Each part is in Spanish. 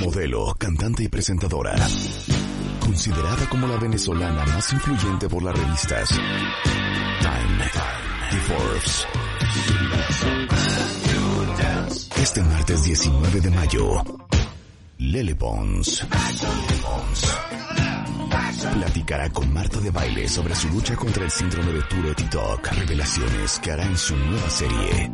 Modelo, cantante y presentadora. Considerada como la venezolana más influyente por las revistas Time y Forbes. Este martes 19 de mayo, Lele Pons platicará con Marta de Baile sobre su lucha contra el síndrome de Tourette y TikTok. Revelaciones que hará en su nueva serie.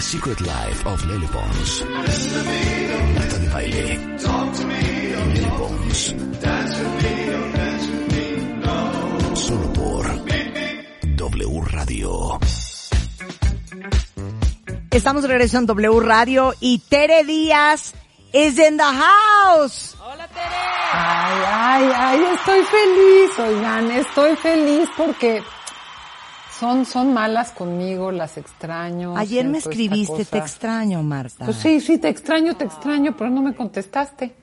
The Secret Life of Lele Pons. Marta de Baile. Lele Pons. Solo por W Radio. Estamos de regreso en W Radio y Tere Díaz is in the house. Hola, Tere. Ay, ay, ay, estoy feliz, oigan, estoy feliz porque son, son malas conmigo, las extraño. Ayer me escribiste, te extraño, Marta. Pues sí, sí, te extraño, te extraño, pero no me contestaste.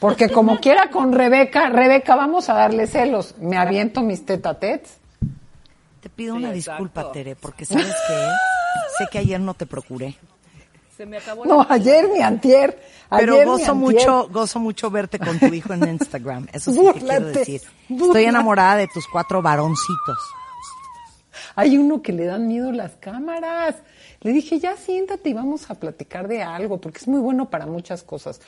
Porque como quiera con Rebeca, Rebeca, vamos a darle celos. Me aviento mis tetatets. Te pido Sí, una exacto. disculpa, Tere, porque sabes que sé que ayer no te procuré. Se me acabó No, ayer ni antier. Pero ayer ni gozo antier. mucho, gozo mucho verte con tu hijo en Instagram. Eso sí te quiero Búrlate, decir. Estoy búrlate. enamorada de tus cuatro varoncitos. Hay uno que le dan miedo las cámaras. Le dije, ya siéntate y vamos a platicar de algo, porque es muy bueno para muchas cosas.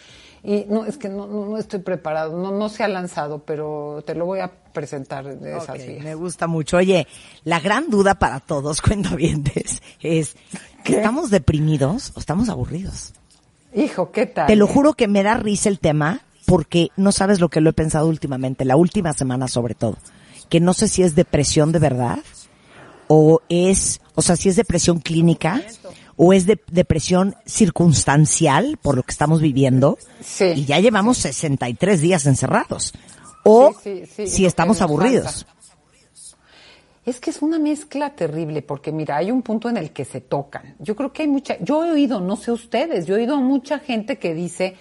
Y no, es que no, no, no estoy preparado, no, no se ha lanzado, pero te lo voy a presentar de esas vías. me gusta mucho. Oye, la gran duda para todos, cuentavientes, es, ¿Qué? ¿estamos deprimidos o estamos aburridos? Hijo, ¿qué tal? Te lo juro que me da risa el tema porque no sabes lo que lo he pensado últimamente, la última semana sobre todo, que no sé si es depresión de verdad o es, o sea, si es depresión clínica o es de, depresión circunstancial por lo que estamos viviendo Sí. y ya llevamos 63 días encerrados o Sí, sí, sí, si estamos aburridos. Es que es una mezcla terrible, porque mira, hay un punto en el que se tocan. Yo creo que hay mucha, yo he oído, no sé ustedes, yo he oído a mucha gente que dice,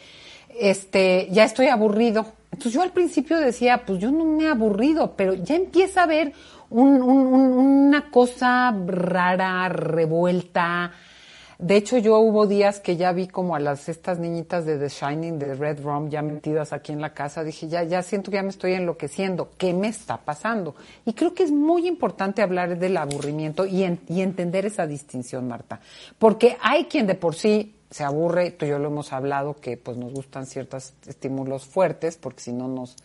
este, ya estoy aburrido. Entonces yo al principio decía, pues yo no me he aburrido, pero ya empieza a haber un- un- un- una cosa rara, revuelta. De hecho, yo hubo días que ya vi como a las estas niñitas de The Shining, de Red Room, ya metidas aquí en la casa. Dije, ya, ya siento que ya me estoy enloqueciendo. ¿Qué me está pasando? Y creo que es muy importante hablar del aburrimiento y, y entender esa distinción, Marta. Porque hay quien de por sí se aburre, tú y yo lo hemos hablado, que pues nos gustan ciertos estímulos fuertes, porque si no nos,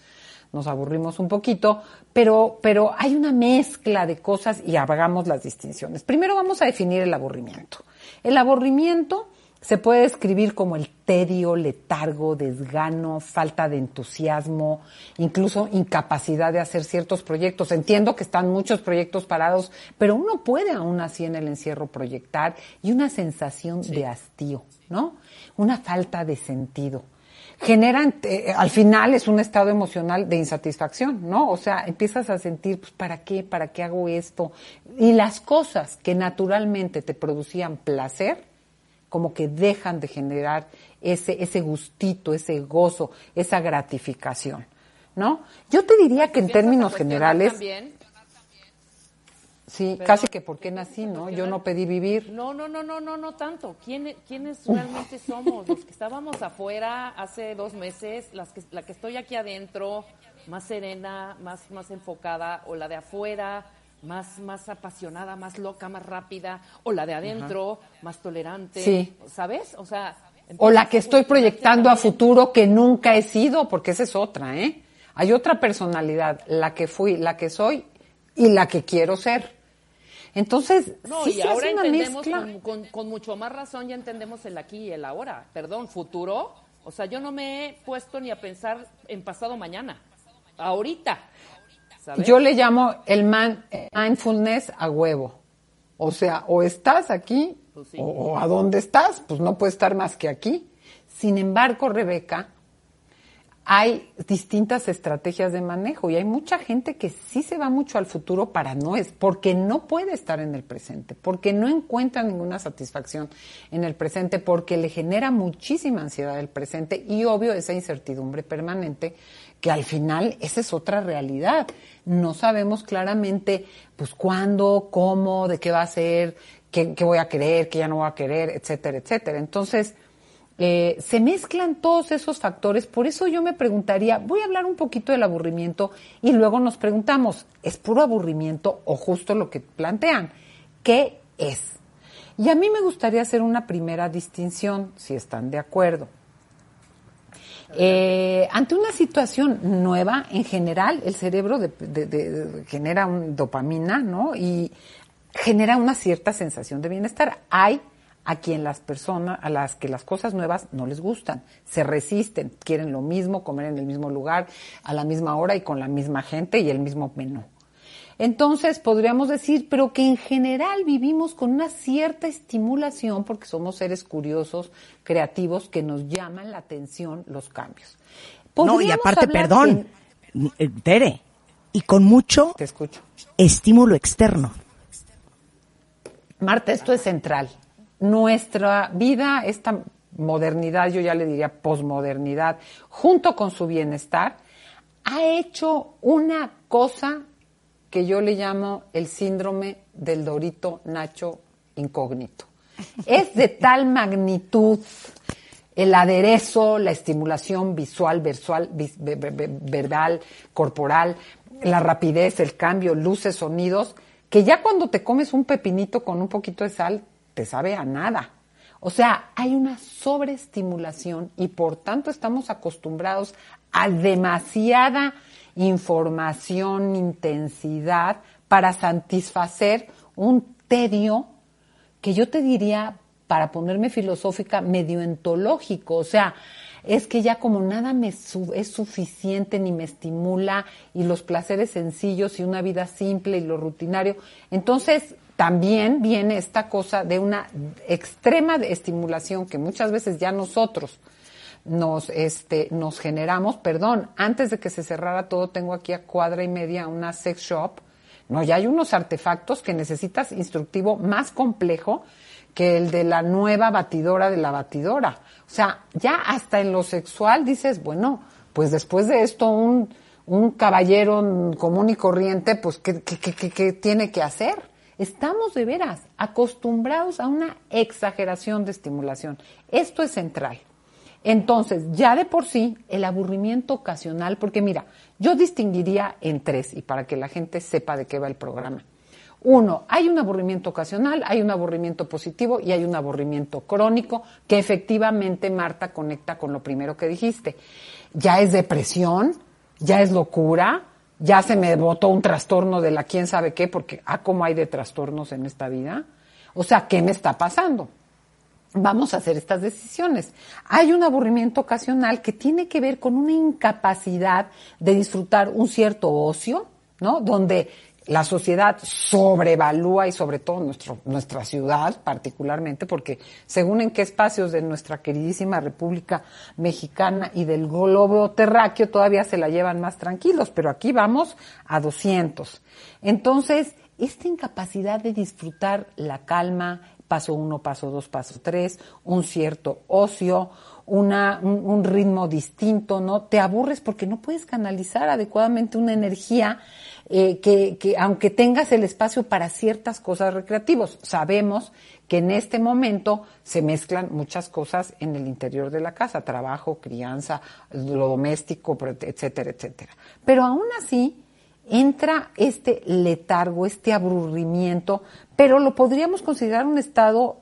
nos aburrimos un poquito, pero, pero hay una mezcla de cosas y hagamos las distinciones. Primero vamos a definir el aburrimiento. El aburrimiento se puede describir como el tedio, letargo, desgano, falta de entusiasmo, incluso incapacidad de hacer ciertos proyectos. Entiendo que están muchos proyectos parados, pero uno puede aún así en el encierro proyectar y una sensación de hastío, ¿no? Una falta de sentido generan, eh, al final es un estado emocional de insatisfacción, ¿no? O sea, empiezas a sentir, pues, ¿para qué? ¿Para qué hago esto? Y las cosas que naturalmente te producían placer, como que dejan de generar ese, ese gustito, ese gozo, esa gratificación, ¿no? Yo te diría que en ¿Empiezas a términos generales, también? Sí, casi que por qué nací, ¿no? Yo no pedí vivir. No, no, no, no, no, no tanto. ¿Quién, ¿Quiénes realmente somos? Los que estábamos afuera hace dos meses, las que, la que estoy aquí adentro, más serena, más, más enfocada, o la de afuera, más, más apasionada, más loca, más rápida, o la de adentro, más tolerante, Sí. ¿sabes? O sea... O la que estoy cuestionarte proyectando a futuro que nunca he sido, porque esa es otra, ¿eh? Hay otra personalidad, la que fui, la que soy y la que quiero ser. Entonces, No, sí y se ahora hace una entendemos mezcla. con, con- con mucho más razón, ya entendemos el aquí y el ahora. Perdón, futuro. O sea, yo no me he puesto ni a pensar en pasado mañana. Ahorita. ¿sabes? Yo le llamo el man- mindfulness a huevo. O sea, o estás aquí Pues sí. o, o a dónde estás, pues no puedes estar más que aquí. Sin embargo, Rebeca, hay distintas estrategias de manejo y hay mucha gente que sí se va mucho al futuro para no es porque no puede estar en el presente, porque no encuentra ninguna satisfacción en el presente, porque le genera muchísima ansiedad el presente y obvio esa incertidumbre permanente que al final esa es otra realidad. No sabemos claramente pues cuándo, cómo, de qué va a ser, qué, qué voy a querer, qué ya no voy a querer, etcétera, etcétera. Entonces, eh, se mezclan todos esos factores, por eso yo me preguntaría, voy a hablar un poquito del aburrimiento y luego nos preguntamos, ¿es puro aburrimiento o justo lo que plantean? ¿Qué es? Y a mí me gustaría hacer una primera distinción, si están de acuerdo. Eh, ante una situación nueva, en general, el cerebro genera dopamina, ¿no? Y genera una cierta sensación de bienestar. Hay a quien las personas, a las que las cosas nuevas no les gustan, se resisten, quieren lo mismo, comer en el mismo lugar, a la misma hora y con la misma gente y el mismo menú. Entonces podríamos decir, pero que en general vivimos con una cierta estimulación porque somos seres curiosos, creativos, que nos llaman la atención los cambios. No, y aparte, perdón, eh, Tere, y con mucho de- te escucho. estímulo externo. Marta, esto es central. Nuestra vida, esta modernidad, yo ya le diría posmodernidad, junto con su bienestar, ha hecho una cosa que yo le llamo el síndrome del Dorito Nacho incógnito. Es de tal magnitud el aderezo, la estimulación visual, versual, verbal, corporal, la rapidez, el cambio, luces, sonidos, que ya cuando te comes un pepinito con un poquito de sal, te sabe a nada. O sea, hay una sobreestimulación y por tanto estamos acostumbrados a demasiada información, intensidad para satisfacer un tedio que yo te diría, para ponerme filosófica, medio entológico. O sea, es que ya como nada me es suficiente ni me estimula y los placeres sencillos y una vida simple y lo rutinario. Entonces, también viene esta cosa de una extrema estimulación que muchas veces ya nosotros nos, este, nos generamos. Perdón, antes de que se cerrara todo, tengo aquí a cuadra y media una sex shop. No, ya hay unos artefactos que necesitas instructivo más complejo que el de la nueva batidora de la batidora. O sea, ya hasta en lo sexual dices, bueno, pues después de esto un, un caballero común y corriente, pues, ¿qué, qué, qué- qué- qué tiene que hacer? Estamos de veras acostumbrados a una exageración de estimulación. Esto es central. Entonces, ya de por sí, el aburrimiento ocasional, porque mira, yo distinguiría en tres, y para que la gente sepa de qué va el programa. Uno, hay un aburrimiento ocasional, hay un aburrimiento positivo y hay un aburrimiento crónico que efectivamente, Marta, conecta con lo primero que dijiste. Ya es depresión, ya es locura, ya se me botó un trastorno de la quién sabe qué, porque, ah, cómo hay de trastornos en esta vida. O sea, ¿qué me está pasando? vamos a hacer estas decisiones. Hay un aburrimiento ocasional que tiene que ver con una incapacidad de disfrutar un cierto ocio, ¿no? Donde la sociedad sobrevalúa y sobre todo nuestro, nuestra ciudad particularmente, porque según en qué espacios de nuestra queridísima República Mexicana y del globo terráqueo todavía se la llevan más tranquilos, pero aquí vamos a 200. Entonces, esta incapacidad de disfrutar la calma, paso uno, paso dos, paso tres, un cierto ocio, una, un, un ritmo distinto, ¿no? Te aburres porque no puedes canalizar adecuadamente una energía eh, que, que, aunque tengas el espacio para ciertas cosas recreativos, sabemos que en este momento se mezclan muchas cosas en el interior de la casa, trabajo, crianza, lo doméstico, etcétera, etcétera. Pero aún así, entra este letargo, este aburrimiento, pero lo podríamos considerar un estado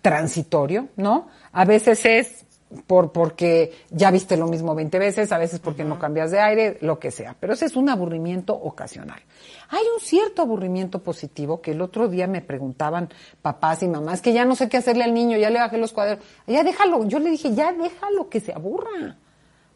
transitorio, ¿no? A veces es por porque ya viste lo mismo 20 veces, a veces porque no cambias de aire, lo que sea, pero ese es un aburrimiento ocasional. Hay un cierto aburrimiento positivo que el otro día me preguntaban papás y mamás que ya no sé qué hacerle al niño, ya le bajé los cuadernos, ya déjalo, yo le dije, ya déjalo que se aburra.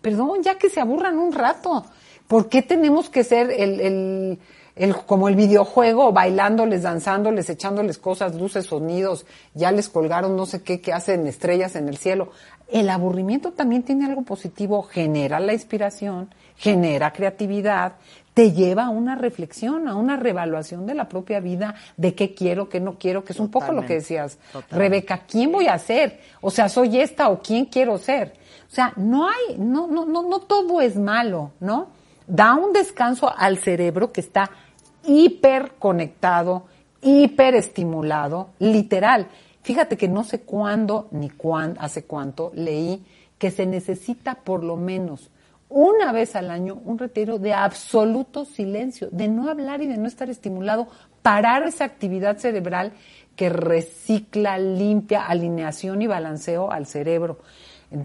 Perdón, ya que se aburran un rato. ¿Por qué tenemos que ser el, el el, como el videojuego, bailándoles, danzándoles, echándoles cosas, luces, sonidos, ya les colgaron no sé qué que hacen estrellas en el cielo. El aburrimiento también tiene algo positivo, genera la inspiración, genera creatividad, te lleva a una reflexión, a una revaluación de la propia vida, de qué quiero, qué no quiero, que es un poco lo que decías, Rebeca, ¿quién voy a ser? O sea, soy esta o quién quiero ser. O sea, no hay, no, no, no, no todo es malo, ¿no? Da un descanso al cerebro que está hiper conectado, hiper estimulado, literal. Fíjate que no sé cuándo ni cuándo, hace cuánto leí que se necesita por lo menos una vez al año un retiro de absoluto silencio, de no hablar y de no estar estimulado, parar esa actividad cerebral que recicla, limpia, alineación y balanceo al cerebro.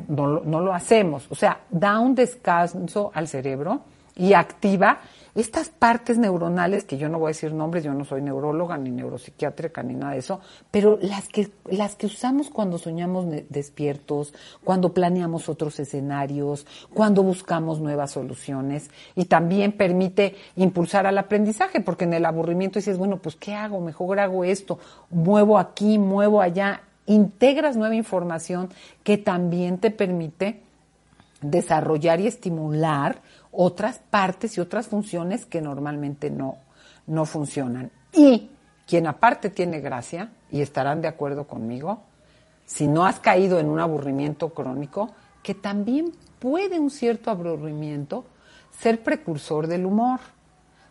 No, no lo hacemos, o sea, da un descanso al cerebro y activa estas partes neuronales, que yo no voy a decir nombres, yo no soy neuróloga ni neuropsiquiátrica ni nada de eso, pero las que, las que usamos cuando soñamos despiertos, cuando planeamos otros escenarios, cuando buscamos nuevas soluciones y también permite impulsar al aprendizaje, porque en el aburrimiento dices, bueno, pues ¿qué hago? Mejor hago esto, muevo aquí, muevo allá, integras nueva información que también te permite desarrollar y estimular otras partes y otras funciones que normalmente no, no funcionan. Y quien aparte tiene gracia, y estarán de acuerdo conmigo, si no has caído en un aburrimiento crónico, que también puede un cierto aburrimiento ser precursor del humor.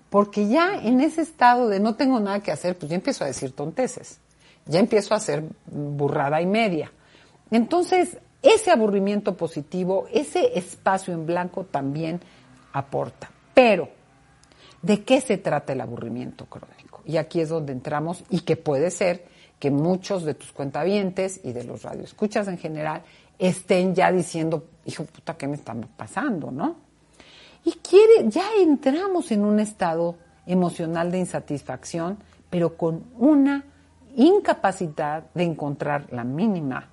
Porque ya en ese estado de no tengo nada que hacer, pues ya empiezo a decir tonteces, ya empiezo a hacer burrada y media. Entonces, ese aburrimiento positivo, ese espacio en blanco también aporta. Pero, ¿de qué se trata el aburrimiento crónico? Y aquí es donde entramos y que puede ser que muchos de tus cuentavientes y de los radioescuchas en general estén ya diciendo, hijo puta, ¿qué me está pasando, no? Y quiere, ya entramos en un estado emocional de insatisfacción, pero con una incapacidad de encontrar la mínima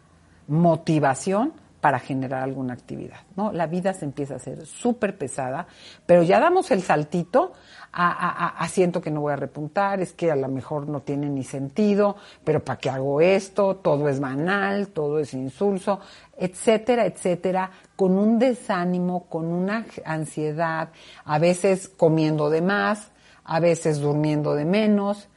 motivación para generar alguna actividad, ¿no? La vida se empieza a hacer súper pesada, pero ya damos el saltito a, a, siento que no voy a repuntar, es que a lo mejor no tiene ni sentido, pero ¿para qué hago esto? Todo es banal, todo es insulso, etcétera, etcétera, con un desánimo, con una ansiedad, a veces comiendo de más, a veces durmiendo de menos,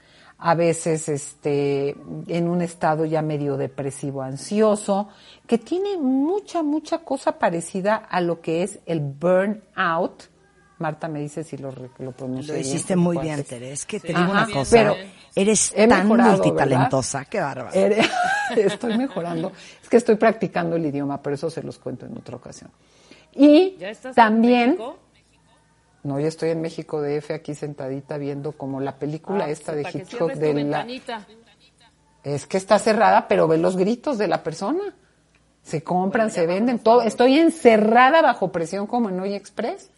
a veces este, en un estado ya medio depresivo, ansioso, que tiene mucha, mucha cosa parecida a lo que es el burnout. Marta me dice si lo, lo Lo hiciste muy bien, Tere. Es que te digo una cosa. Pero eres tan multitalentosa. Qué bárbaro. Estoy mejorando. Es que estoy practicando el idioma, pero eso se los cuento en otra ocasión. Y también... No, yo estoy en México DF aquí sentadita viendo como la película ah, esta de Hitchcock de la... Es que está cerrada, pero ve los gritos de la persona. Se compran, se venden, todo. Estoy encerrada bajo presión como en Hoy Express.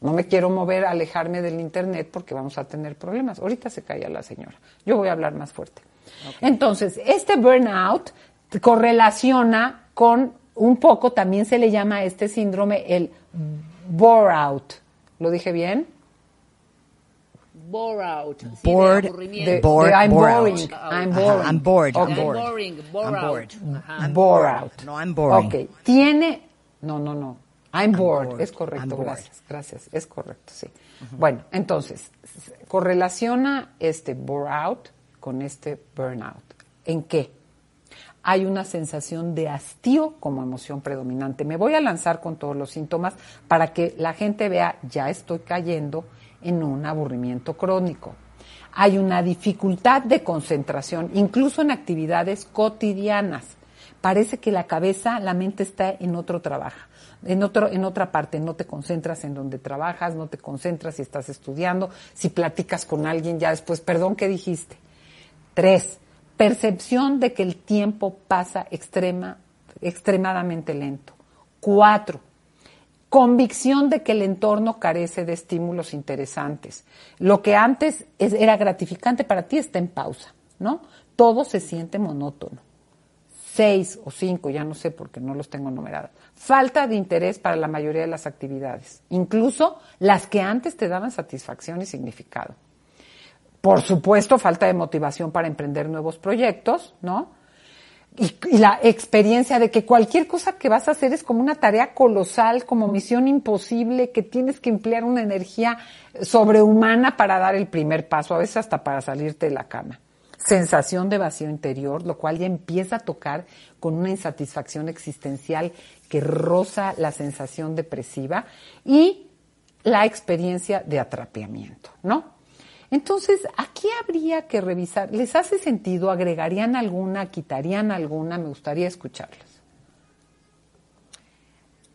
No me quiero mover, alejarme del internet porque vamos a tener problemas. Ahorita se calla la señora. Yo voy a hablar más fuerte. Entonces, este burnout correlaciona con un poco, también se le llama a este síndrome el bore out ¿Lo dije bien? Bore out. Bored. De, bored. I'm boring. I'm boring. I'm bored. I'm boring. Bore out. Bore out. No, I'm boring. Ok. Tiene. No, no, no. I'm, bored. Es correcto. Gracias. Gracias. Es correcto, sí. Bueno, entonces, correlaciona este bore out con este burnout. ¿En qué? Hay una sensación de hastío como emoción predominante. Me voy a lanzar con todos los síntomas para que la gente vea, ya estoy cayendo en un aburrimiento crónico. Hay una dificultad de concentración, incluso en actividades cotidianas. Parece que la cabeza, la mente está en otro trabajo, en otro, en otra parte. No te concentras en donde trabajas, no te concentras si estás estudiando, si platicas con alguien ya después, perdón, ¿qué dijiste? Tres, Percepción de que el tiempo pasa extrema, extremadamente lento. Cuatro, convicción de que el entorno carece de estímulos interesantes. Lo que antes era gratificante para ti está en pausa, ¿no? Todo se siente monótono. Seis o cinco, ya no sé porque no los tengo numerados. Falta de interés para la mayoría de las actividades, incluso las que antes te daban satisfacción y significado. Por supuesto, falta de motivación para emprender nuevos proyectos, ¿no? Y, la experiencia de que cualquier cosa que vas a hacer es como una tarea colosal, como misión imposible, que tienes que emplear una energía sobrehumana para dar el primer paso, a veces hasta para salirte de la cama. Sensación de vacío interior, lo cual ya empieza a tocar con una insatisfacción existencial que roza la sensación depresiva y la experiencia de atrapiamiento, ¿no? Entonces, aquí habría que revisar. ¿Les hace sentido? ¿Agregarían alguna? ¿Quitarían alguna? Me gustaría escucharlos.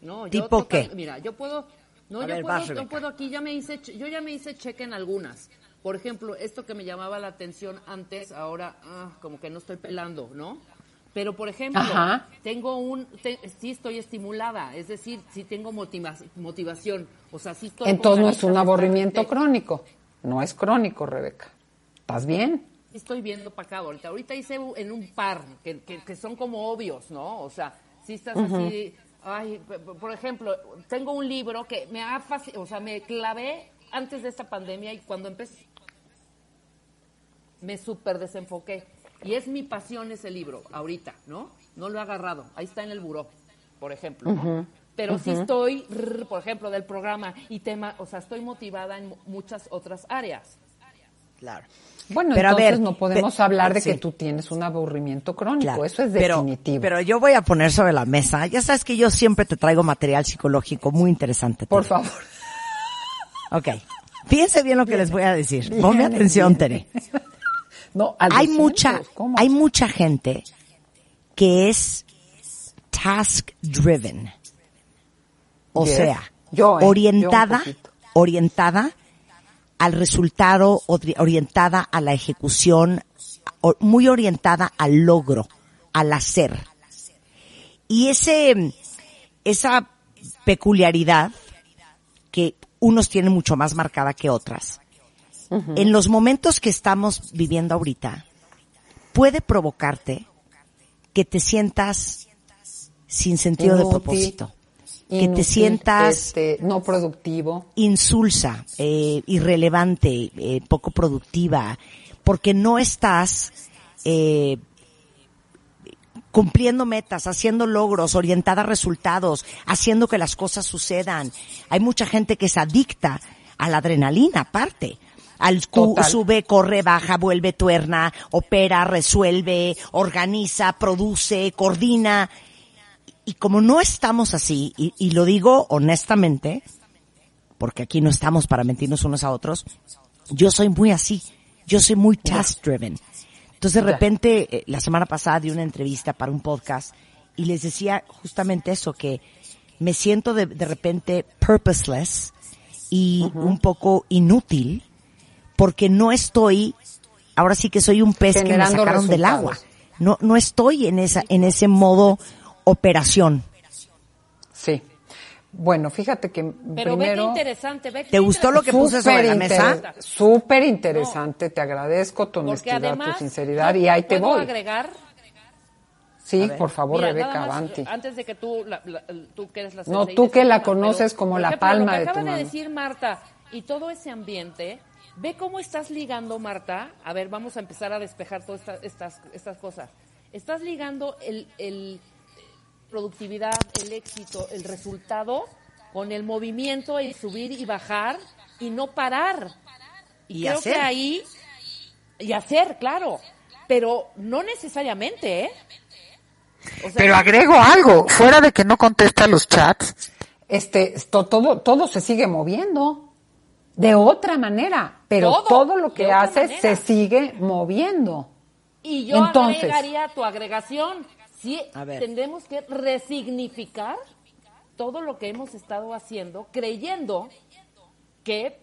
No, yo ¿Tipo total- qué? Mira, yo puedo, no, yo ver, puedo, yo puedo aquí, ya me hice, yo ya me hice cheque en algunas. Por ejemplo, esto que me llamaba la atención antes, ahora ah, como que no estoy pelando, ¿no? Pero, por ejemplo, Ajá. tengo un, te- sí estoy estimulada, es decir, sí tengo motiva- motivación, o sea, sí estoy... Entonces no es un estar- crónico. No es crónico, Rebeca. ¿Estás bien? Estoy viendo para acá ahorita. Ahorita hice en un par que, que, que son como obvios, ¿no? O sea, si estás así, ay, por ejemplo, tengo un libro que me ha o sea, me clavé antes de esta pandemia y cuando empecé me súper desenfoqué. Y es mi pasión ese libro, ahorita, ¿no? No lo he agarrado. Ahí está en el buró, por ejemplo. ¿no? Pero sí estoy, por ejemplo, del programa y tema, o sea, estoy motivada en mu- muchas otras áreas. Claro. Bueno, Pero a entonces ver, no podemos hablar de sí. que tú tienes un aburrimiento crónico. Claro, Eso es definitivo. Pero, yo voy a poner sobre la mesa. Ya sabes que yo siempre te traigo material psicológico muy interesante. Por Tere. favor. Ok. Fíjense bien lo que les voy a decir. Ponme atención, Tere. No, al Hay 200, mucha, ¿cómo? hay mucha gente que es task driven. O Yes. sea, Yo, ¿eh? orientada, Yo orientada al resultado, ori- orientada a la ejecución, muy orientada al logro, al hacer. Y ese, esa peculiaridad que unos tienen mucho más marcada que otras, en los momentos que estamos viviendo ahorita, puede provocarte que te sientas sin sentido de propósito, que te sientas este, no productivo. insulsa, eh, irrelevante, eh, poco productiva, porque no estás eh, cumpliendo metas, haciendo logros, orientada a resultados, haciendo que las cosas sucedan. Hay mucha gente que es adicta a la adrenalina, aparte. Al cu- Total. sube, corre, baja, vuelve, tuerna, opera, resuelve, organiza, produce, coordina. Y como no estamos así, y, y lo digo honestamente, porque aquí no estamos para mentirnos unos a otros, yo soy muy así, yo soy muy task driven. Entonces de repente, eh, la semana pasada di una entrevista para un podcast y les decía justamente eso, que me siento de, de repente purposeless y un poco inútil porque no estoy, ahora sí que soy un pez que me sacaron del agua. No, no estoy en esa, en ese modo operación. Sí. Bueno, fíjate que Pero ve qué primero... interesante, ve qué ¿Te gustó lo que puse sobre la mesa? Súper inter- Súper interesante, te agradezco tu Porque honestidad, además, tu sinceridad y ahí te ¿puedo voy. agregar? Sí, por favor, Mira, Rebeca, avanti. Antes de que tú, la- la- tú que eres la No, tú que la conoces pero, como la ejemplo, palma lo que de tu acaba mano. de decir Marta y todo ese ambiente, ve cómo estás ligando, Marta. A ver, vamos a empezar a despejar todas esta- estas, estas cosas. Estás ligando el, el productividad, el éxito, el resultado con el movimiento, el subir y bajar y no parar. Y, Y creo hacer. que ahí y hacer, claro, pero no necesariamente, ¿eh? O sea, Pero agrego algo, fuera de que no contesta los chats, este, esto- todo, todo se sigue moviendo. De otra manera, pero Todo, todo, lo que haces manera. se sigue moviendo. Y yo Entonces. agregaría tu agregación. Sí, tenemos que resignificar todo lo que hemos estado haciendo, creyendo que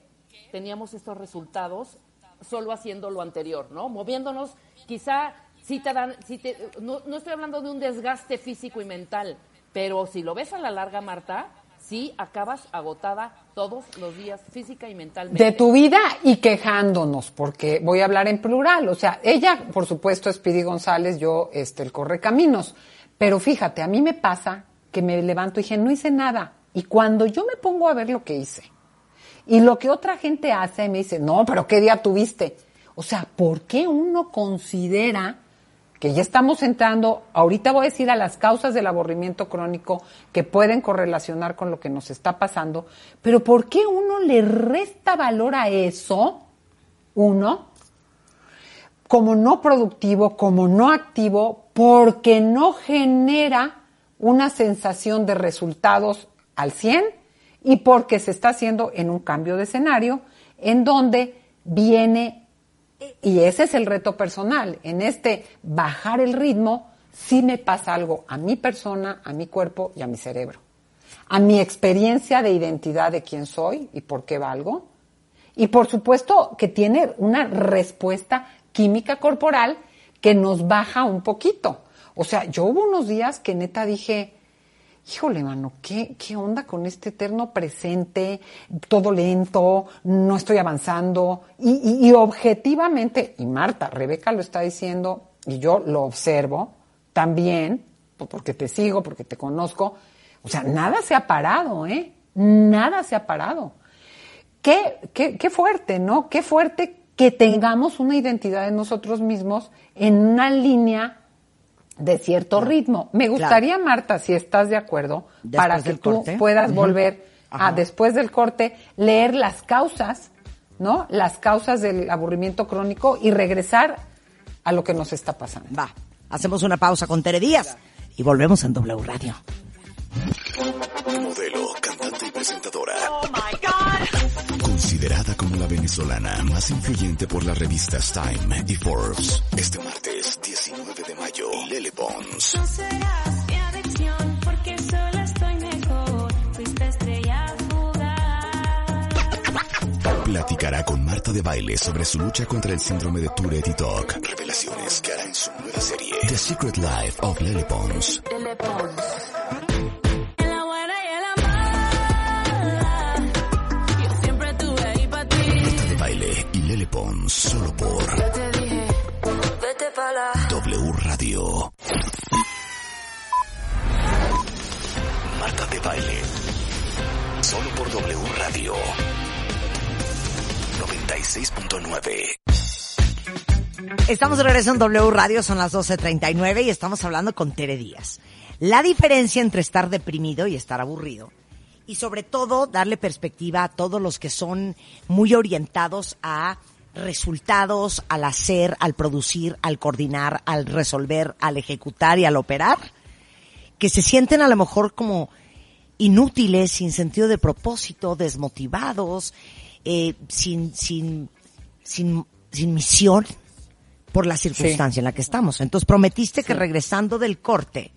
teníamos estos resultados solo haciendo lo anterior, ¿no? Moviéndonos, quizá si te dan, si te, no, no estoy hablando de un desgaste físico y mental, pero si lo ves a la larga, Marta, sí acabas agotada todos los días, física y mentalmente. De tu vida y quejándonos, porque voy a hablar en plural. O sea, ella, por supuesto, es Pidi González, yo, este, el Correcaminos. Pero fíjate, a mí me pasa que me levanto y dije, no hice nada. Y cuando yo me pongo a ver lo que hice, y lo que otra gente hace, me dice, no, pero ¿qué día tuviste? O sea, ¿por qué uno considera que ya estamos entrando, ahorita voy a decir a las causas del aburrimiento crónico que pueden correlacionar con lo que nos está pasando, pero ¿por qué uno le resta valor a eso? Uno, como no productivo, como no activo, porque no genera una sensación de resultados al 100 y porque se está haciendo en un cambio de escenario en donde viene, y ese es el reto personal, en este bajar el ritmo, sí me pasa algo a mi persona, a mi cuerpo y a mi cerebro, a mi experiencia de identidad de quién soy y por qué valgo, y por supuesto que tiene una respuesta química corporal que nos baja un poquito. O sea, yo hubo unos días que neta dije, híjole, mano, ¿qué, ¿qué onda con este eterno presente? Todo lento, no estoy avanzando. Y, y, objetivamente, y Marta, Rebeca lo está diciendo, y yo lo observo también, porque te sigo, porque te conozco. O sea, nada se ha parado, ¿eh? Nada se ha parado. Qué, qué, qué fuerte, ¿no? Qué fuerte que tengamos una identidad de nosotros mismos en una línea de cierto ritmo. Me gustaría, Marta, si estás de acuerdo, para que tú puedas volver a, después del corte, leer las causas, ¿no? Las causas del aburrimiento crónico y regresar a lo que nos está pasando. Va. Hacemos una pausa con Tere Díaz y volvemos en W Radio. Modelo, cantante y presentadora. Oh my God. Considerada como la venezolana más influyente por las revistas Time y Forbes. Este martes 19 de Lele Pons. No serás mi adicción porque sola estoy mejor. Fuiste estrella fugaz. Platicará con Marta de Baile sobre su lucha contra el síndrome de Tourette y TOC. Revelaciones que hará en su nueva serie The Secret Life of Lele Pons. En la buena y Baile. Solo por W Radio. 96.9. Estamos de regreso en W Radio, son las 12.39 y estamos hablando con Tere Díaz. La diferencia entre estar deprimido y estar aburrido. Y sobre todo darle perspectiva a todos los que son muy orientados a resultados, al hacer, al producir, al coordinar, al resolver, al ejecutar y al operar, que se sienten a lo mejor como inútiles, sin sentido de propósito, desmotivados, eh, sin, sin, sin, sin misión por la circunstancia en la que estamos. Entonces prometiste que regresando del corte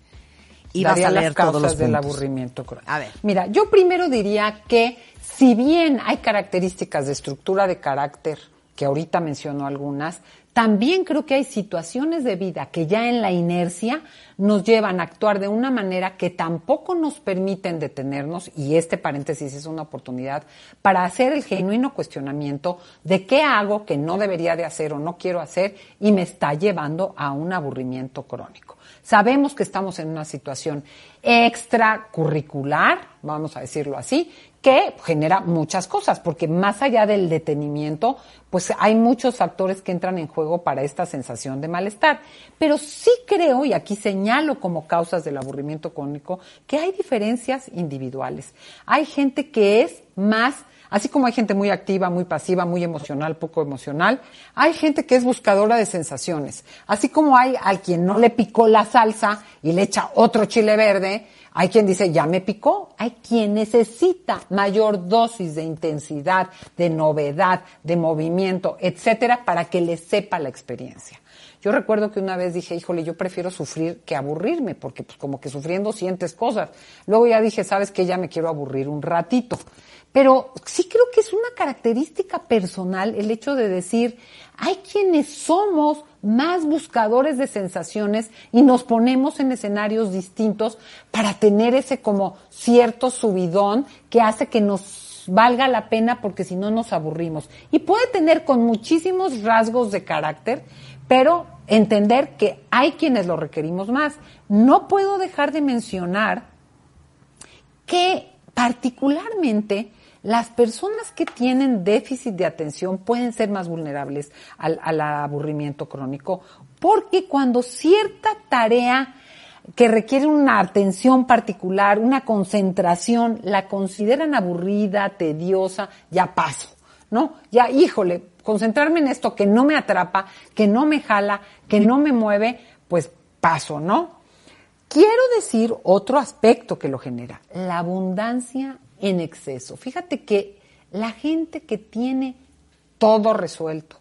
ibas Daría a leer las causas todos los del aburrimiento. A ver. Mira, yo primero diría que si bien hay características de estructura de carácter, que ahorita menciono algunas, también creo que hay situaciones de vida que ya en la inercia nos llevan a actuar de una manera que tampoco nos permiten detenernos, y este paréntesis es una oportunidad para hacer el genuino cuestionamiento de qué hago que no debería de hacer o no quiero hacer y me está llevando a un aburrimiento crónico. Sabemos que estamos en una situación extracurricular, vamos a decirlo así, que genera muchas cosas, porque más allá del detenimiento, pues hay muchos factores que entran en juego para esta sensación de malestar. Pero sí creo, y aquí señalo como causas del aburrimiento crónico, que hay diferencias individuales. Hay gente que es más Así como hay gente muy activa, muy pasiva, muy emocional, poco emocional, hay gente que es buscadora de sensaciones. Así como hay a quien no le picó la salsa y le echa otro chile verde, hay quien dice, ya me picó. Hay quien necesita mayor dosis de intensidad, de novedad, de movimiento, etcétera, para que le sepa la experiencia. Yo recuerdo que una vez dije, híjole, yo prefiero sufrir que aburrirme, porque pues como que sufriendo sientes cosas. Luego ya dije, sabes que ya me quiero aburrir un ratito. Pero sí creo que es una característica personal el hecho de decir, hay quienes somos más buscadores de sensaciones y nos ponemos en escenarios distintos para tener ese como cierto subidón que hace que nos valga la pena porque si no nos aburrimos. Y puede tener con muchísimos rasgos de carácter, pero entender que hay quienes lo requerimos más. No puedo dejar de mencionar que particularmente Las personas que tienen déficit de atención pueden ser más vulnerables al, aburrimiento crónico porque cuando cierta tarea que requiere una atención particular, una concentración, la consideran aburrida, tediosa, ya paso, ¿no? Ya, híjole, concentrarme en esto que no me atrapa, que no me jala, que no me mueve, pues paso, ¿no? Quiero decir otro aspecto que lo genera, la abundancia en exceso. Fíjate que la gente que tiene todo resuelto,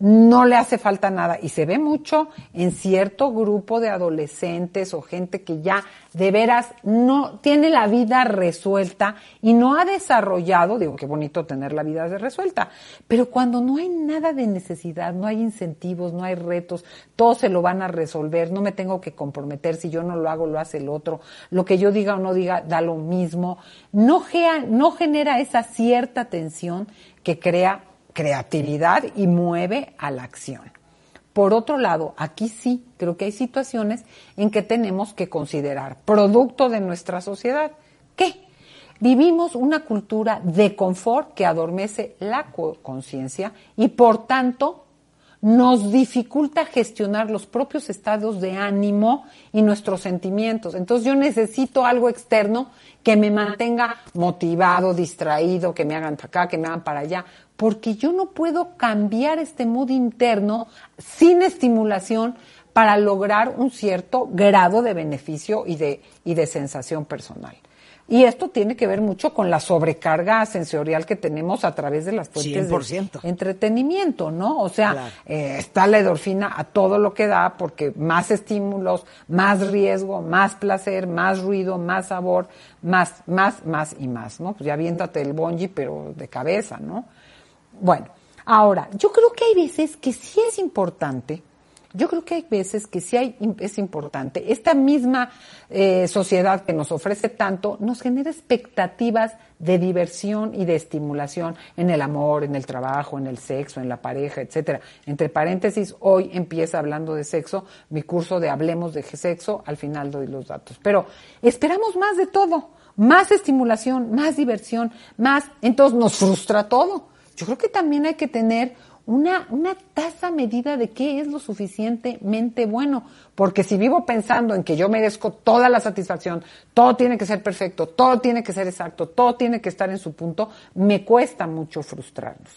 no le hace falta nada. Y se ve mucho en cierto grupo de adolescentes o gente que ya de veras no tiene la vida resuelta y no ha desarrollado, digo qué bonito tener la vida resuelta, pero cuando no hay nada de necesidad, no hay incentivos, no hay retos, todos se lo van a resolver, no me tengo que comprometer, si yo no lo hago lo hace el otro, lo que yo diga o no diga da lo mismo, no, gea- no genera esa cierta tensión que crea creatividad y mueve a la acción. Por otro lado, aquí sí creo que hay situaciones en que tenemos que considerar, producto de nuestra sociedad, que vivimos una cultura de confort que adormece la co- conciencia y por tanto nos dificulta gestionar los propios estados de ánimo y nuestros sentimientos. Entonces yo necesito algo externo que me mantenga motivado, distraído, que me hagan para acá, que me hagan para allá, porque yo no puedo cambiar este mood interno sin estimulación para lograr un cierto grado de beneficio y de, y de sensación personal. Y esto tiene que ver mucho con la sobrecarga sensorial que tenemos a través de las fuentes de 100%. entretenimiento, ¿no? O sea, Claro. eh, está la endorfina a todo lo que da porque más estímulos, más riesgo, más placer, más ruido, más sabor, más, más, más y más, ¿no? Pues ya aviéntate el bungee, pero de cabeza, ¿no? Bueno, ahora, yo creo que hay veces que sí es importante, yo creo que hay veces que sí hay, es importante, esta misma eh, sociedad que nos ofrece tanto nos genera expectativas de diversión y de estimulación en el amor, en el trabajo, en el sexo, en la pareja, etcétera. Entre paréntesis, hoy empieza hablando de sexo, mi curso de Hablemos de Sexo, al final doy los datos. Pero esperamos más de todo, más estimulación, más diversión, más, entonces nos frustra todo. Yo creo que también hay que tener una, una tasa medida de qué es lo suficientemente bueno. Porque si vivo pensando en que yo merezco toda la satisfacción, todo tiene que ser perfecto, todo tiene que ser exacto, todo tiene que estar en su punto, me cuesta mucho frustrarnos.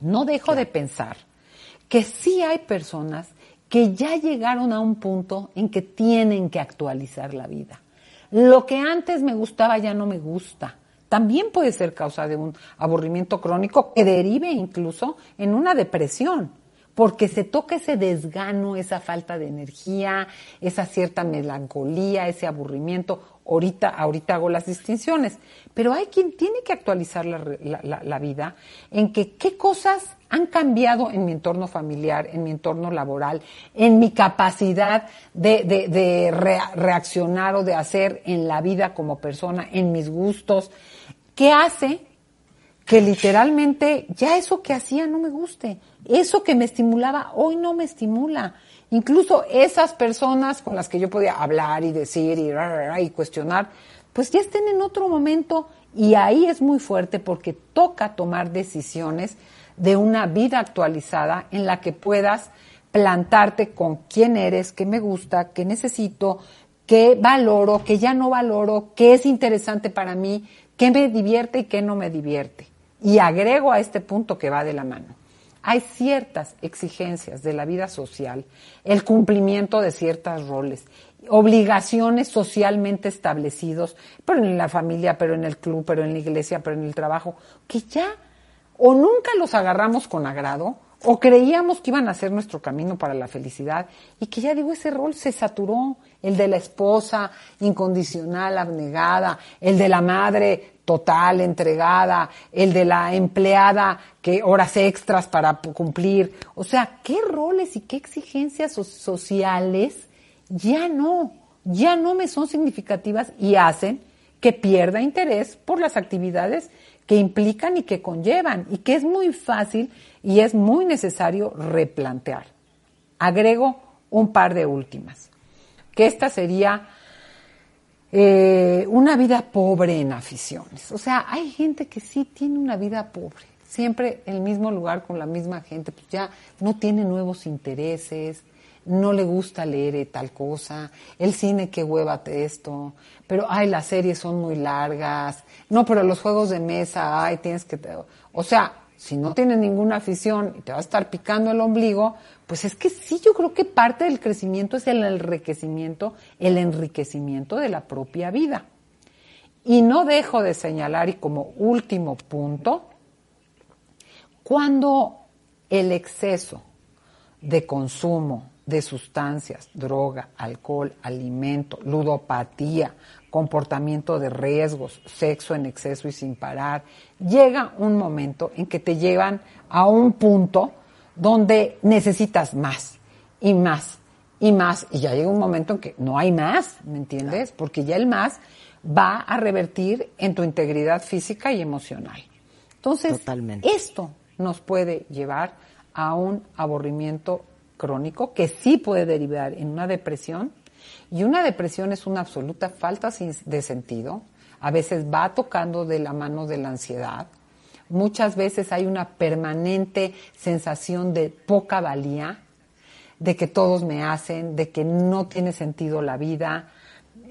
No dejo de pensar que sí hay personas que ya llegaron a un punto en que tienen que actualizar la vida. Lo que antes me gustaba ya no me gusta. También puede ser causa de un aburrimiento crónico que derive incluso en una depresión, porque se toca ese desgano, esa falta de energía, esa cierta melancolía, ese aburrimiento. Ahorita, ahorita hago las distinciones, pero hay quien tiene que actualizar la, vida en que qué cosas han cambiado en mi entorno familiar, en mi entorno laboral, en mi capacidad de, de- de rea- reaccionar o de hacer en la vida como persona, en mis gustos, ¿qué hace que literalmente ya eso que hacía no me guste. Eso que me estimulaba hoy no me estimula. Incluso esas personas con las que yo podía hablar y decir y, y cuestionar, pues ya estén en otro momento y ahí es muy fuerte porque toca tomar decisiones de una vida actualizada en la que puedas plantarte con quién eres, qué me gusta, qué necesito, qué valoro, qué ya no valoro, qué es interesante para mí, qué me divierte y qué no me divierte. Y agrego a este punto que va de la mano. Hay ciertas exigencias de la vida social, el cumplimiento de ciertos roles, obligaciones socialmente establecidos, pero en la familia, pero en el club, pero en la iglesia, pero en el trabajo, que ya o nunca los agarramos con agrado, o creíamos que iban a ser nuestro camino para la felicidad, y que ya digo, ese rol se saturó, el de la esposa incondicional, abnegada, el de la madre total, entregada, el de la empleada que horas extras para cumplir. O sea, ¿qué roles y qué exigencias so- sociales ya no, ya no me son significativas y hacen que pierda interés por las actividades que implican y que conllevan y que es muy fácil y es muy necesario replantear. Agrego un par de últimas, que esta sería eh, una vida pobre en aficiones. O sea, hay gente que sí tiene una vida pobre. Siempre el mismo lugar con la misma gente, pues ya no tiene nuevos intereses, no le gusta leer eh, tal cosa, el cine que huevate esto, pero ay, las series son muy largas, no, pero los juegos de mesa, ay, tienes que... O sea, si no tienes ninguna afición y te va a estar picando el ombligo, pues es que sí, yo creo que parte del crecimiento es el enriquecimiento, el enriquecimiento de la propia vida. Y no dejo de señalar, y como último punto, cuando el exceso de consumo de sustancias, droga, alcohol, alimento, ludopatía, comportamiento de riesgos, sexo en exceso y sin parar, llega un momento en que te llevan a un punto donde necesitas más y más y más y ya llega un momento en que no hay más, ¿me entiendes? Porque ya el más va a revertir en tu integridad física y emocional. Entonces, Totalmente. esto nos puede llevar a un aburrimiento crónico que sí puede derivar en una depresión y una depresión es una absoluta falta de sentido. A veces va tocando de la mano de la ansiedad. Muchas veces hay una permanente sensación de poca valía, de que todos me hacen, de que no tiene sentido la vida,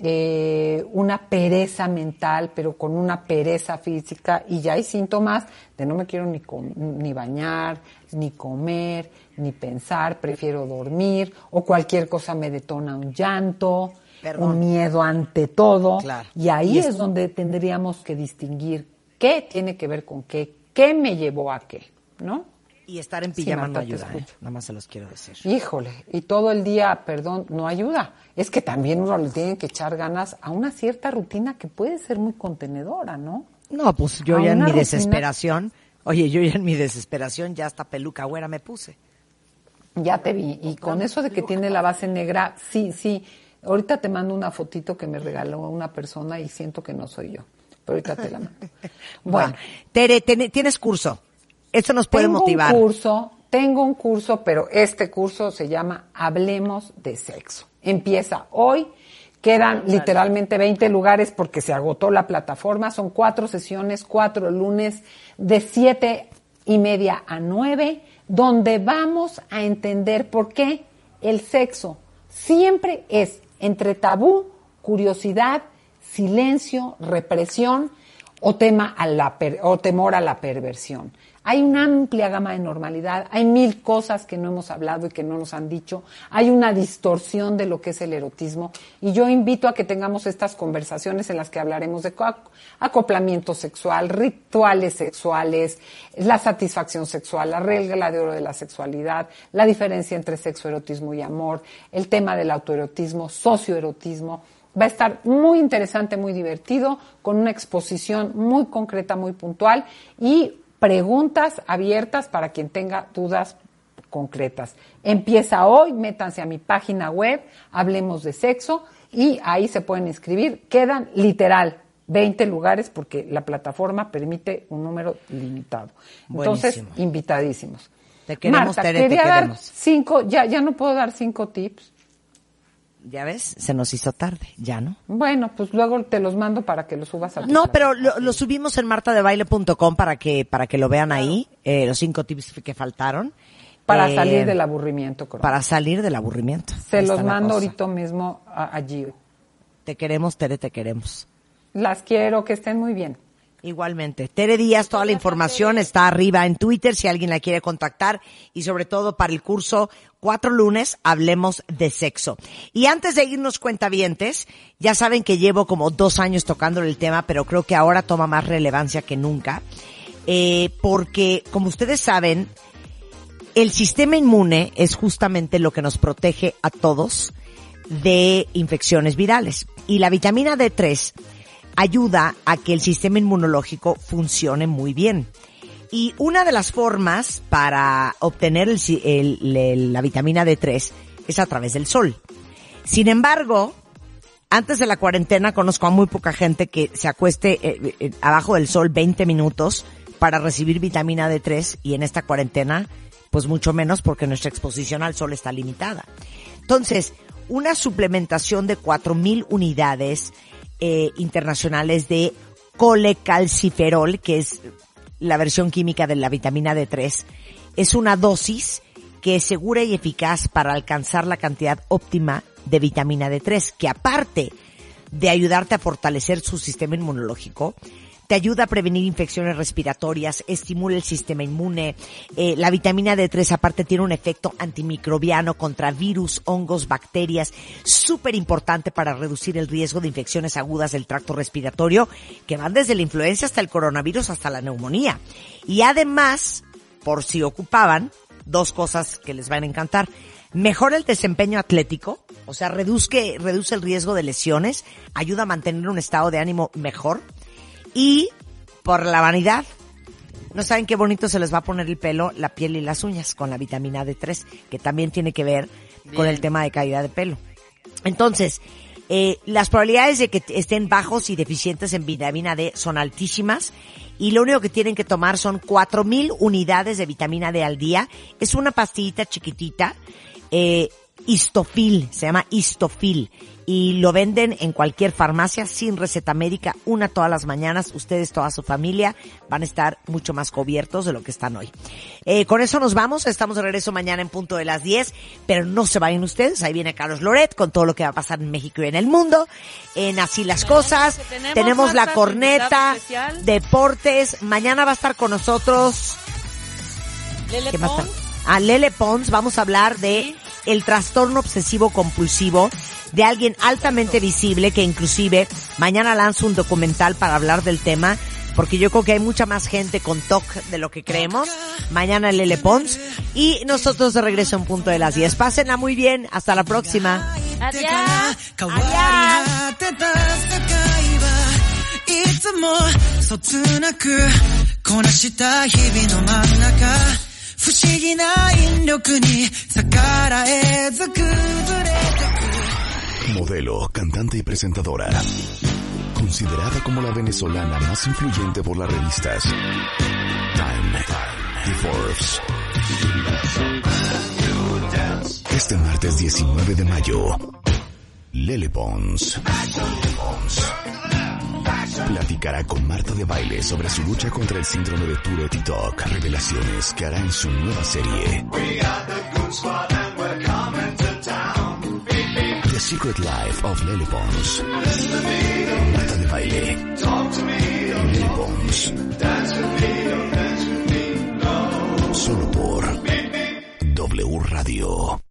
eh, una pereza mental, pero con una pereza física, y ya hay síntomas de no me quiero ni, ni bañar, ni comer, ni pensar, prefiero dormir, o cualquier cosa me detona un llanto, Perdón. un miedo ante todo, Claro. y ahí Y es donde tendríamos que distinguir qué tiene que ver con qué, qué me llevó a qué, ¿no? Y estar en Sí, pijama Marta, no ayuda, ¿eh? Nada más se los quiero decir. Híjole, y todo el día, perdón, no ayuda. Es que también uno le tiene que echar ganas a una cierta rutina que puede ser muy contenedora, ¿no? No, pues yo A ya en mi rutina- desesperación, oye, yo ya en mi desesperación ya hasta peluca güera me puse. Ya te vi. Y con eso de que tiene la base negra, sí, sí. Ahorita te mando una fotito que me regaló una persona y siento que no soy yo. Pero ahorita te la mando. Bueno. Tere, tienes curso. Esto nos puede tengo motivar. un curso, tengo un curso, pero este curso se llama Hablemos de Sexo. Empieza hoy. Quedan literalmente 20 lugares porque se agotó la plataforma. Son cuatro sesiones, cuatro lunes, de siete y media a nueve, donde vamos a entender por qué el sexo siempre es entre tabú, curiosidad, silencio, represión o, tema o temor a la perversión. Hay una amplia gama de normalidad, hay mil cosas que no hemos hablado y que no nos han dicho, hay una distorsión de lo que es el erotismo y yo invito a que tengamos estas conversaciones en las que hablaremos de co- acoplamiento sexual, rituales sexuales, la satisfacción sexual, la regla de oro de la sexualidad, la diferencia entre sexo, erotismo y amor, el tema del autoerotismo, socioerotismo. Va a estar muy interesante, muy divertido, con una exposición muy concreta, muy puntual y preguntas abiertas para quien tenga dudas concretas. Empieza hoy, métanse a mi página web, hablemos de sexo y ahí se pueden inscribir. Quedan literal 20 lugares porque la plataforma permite un número limitado. Entonces, Buenísimo. invitadísimos. Te queremos, Marta, Tere, te quería dar cinco, ya, ya no puedo dar cinco tips. ¿Ya ves? Se nos hizo tarde, ya, ¿no? Bueno, pues luego te los mando para que los subas a No, pero lo, lo subimos en martadebaile.com para que, para que lo vean ahí, eh, los cinco tips que faltaron. Para Eh, salir del aburrimiento, crónico. Para salir del aburrimiento. Se Ahí los mando ahorita mismo a- allí. Te queremos, Tere, te queremos. Las quiero, que estén muy bien. Igualmente. Tere Díaz, toda la información está arriba en Twitter si alguien la quiere contactar y sobre todo para el curso Cuatro lunes, hablemos de sexo. Y antes de irnos cuentavientes, ya saben que llevo como dos años tocando el tema, pero creo que ahora toma más relevancia que nunca, eh, porque como ustedes saben, el sistema inmune es justamente lo que nos protege a todos de infecciones virales. Y la vitamina D3 ayuda a que el sistema inmunológico funcione muy bien. Y una de las formas para obtener la vitamina D3 es a través del sol. Sin embargo, antes de la cuarentena conozco a muy poca gente que se acueste eh, eh, abajo del sol 20 minutos para recibir vitamina D3 y en esta cuarentena pues mucho menos porque nuestra exposición al sol está limitada. Entonces, una suplementación de 4000 unidades eh, internacionales de colecalciferol, que es la versión química de la vitamina D3. Es una dosis que es segura y eficaz para alcanzar la cantidad óptima de vitamina D3, que aparte de ayudarte a fortalecer su sistema inmunológico, te ayuda a prevenir infecciones respiratorias, estimula el sistema inmune. Eh, la vitamina D3 aparte tiene un efecto antimicrobiano contra virus, hongos, bacterias, súper importante para reducir el riesgo de infecciones agudas del tracto respiratorio, que van desde la influenza hasta el coronavirus hasta la neumonía. Y además, por si ocupaban, dos cosas que les van a encantar. Mejora el desempeño atlético, o sea, reduzque, reduce el riesgo de lesiones, ayuda a mantener un estado de ánimo mejor y por la vanidad. No saben qué bonito se les va a poner el pelo, la piel y las uñas con la vitamina D3, que también tiene que ver con el tema de calidad de pelo. Entonces, eh, las probabilidades de que estén bajos y deficientes en vitamina D son altísimas y lo único que tienen que tomar son 4000 unidades de vitamina D al día. Es una pastillita chiquitita, eh, histofil, se llama histofil y lo venden en cualquier farmacia sin receta médica, una todas las mañanas. Ustedes, toda su familia, van a estar mucho más cubiertos de lo que están hoy. Eh, con eso nos vamos. Estamos de regreso mañana en punto de las 10, pero no se vayan ustedes. Ahí viene Carlos Loret con todo lo que va a pasar en México y en el mundo. En Así las Cosas. tenemos Tenemos la corneta, deportes. Mañana va a estar con nosotros Lele ¿Qué más Pons. A Lele Pons vamos a hablar de el trastorno obsesivo compulsivo de alguien altamente visible que inclusive mañana lanza un documental para hablar del tema porque yo creo que hay mucha más gente con TOC de lo que creemos. Mañana Lele Pons y nosotros de regreso en punto de las 10. Pásenla muy bien. Hasta la próxima. わり果てた世界はいつもそつなくこなした日々の真ん中不思議な引力に逆らえず崩れてく Modelo, cantante y presentadora. Considerada como la venezolana más influyente por las revistas Time y Forbes. Este martes 19 de mayo, Lele Pons platicará con Marta de Baile sobre su lucha contra el síndrome de Tourette y TOC. Revelaciones que hará en su nueva serie. The Secret Life of Lele Pons. Marta de Baile. Lele Pons. Solo por W Radio.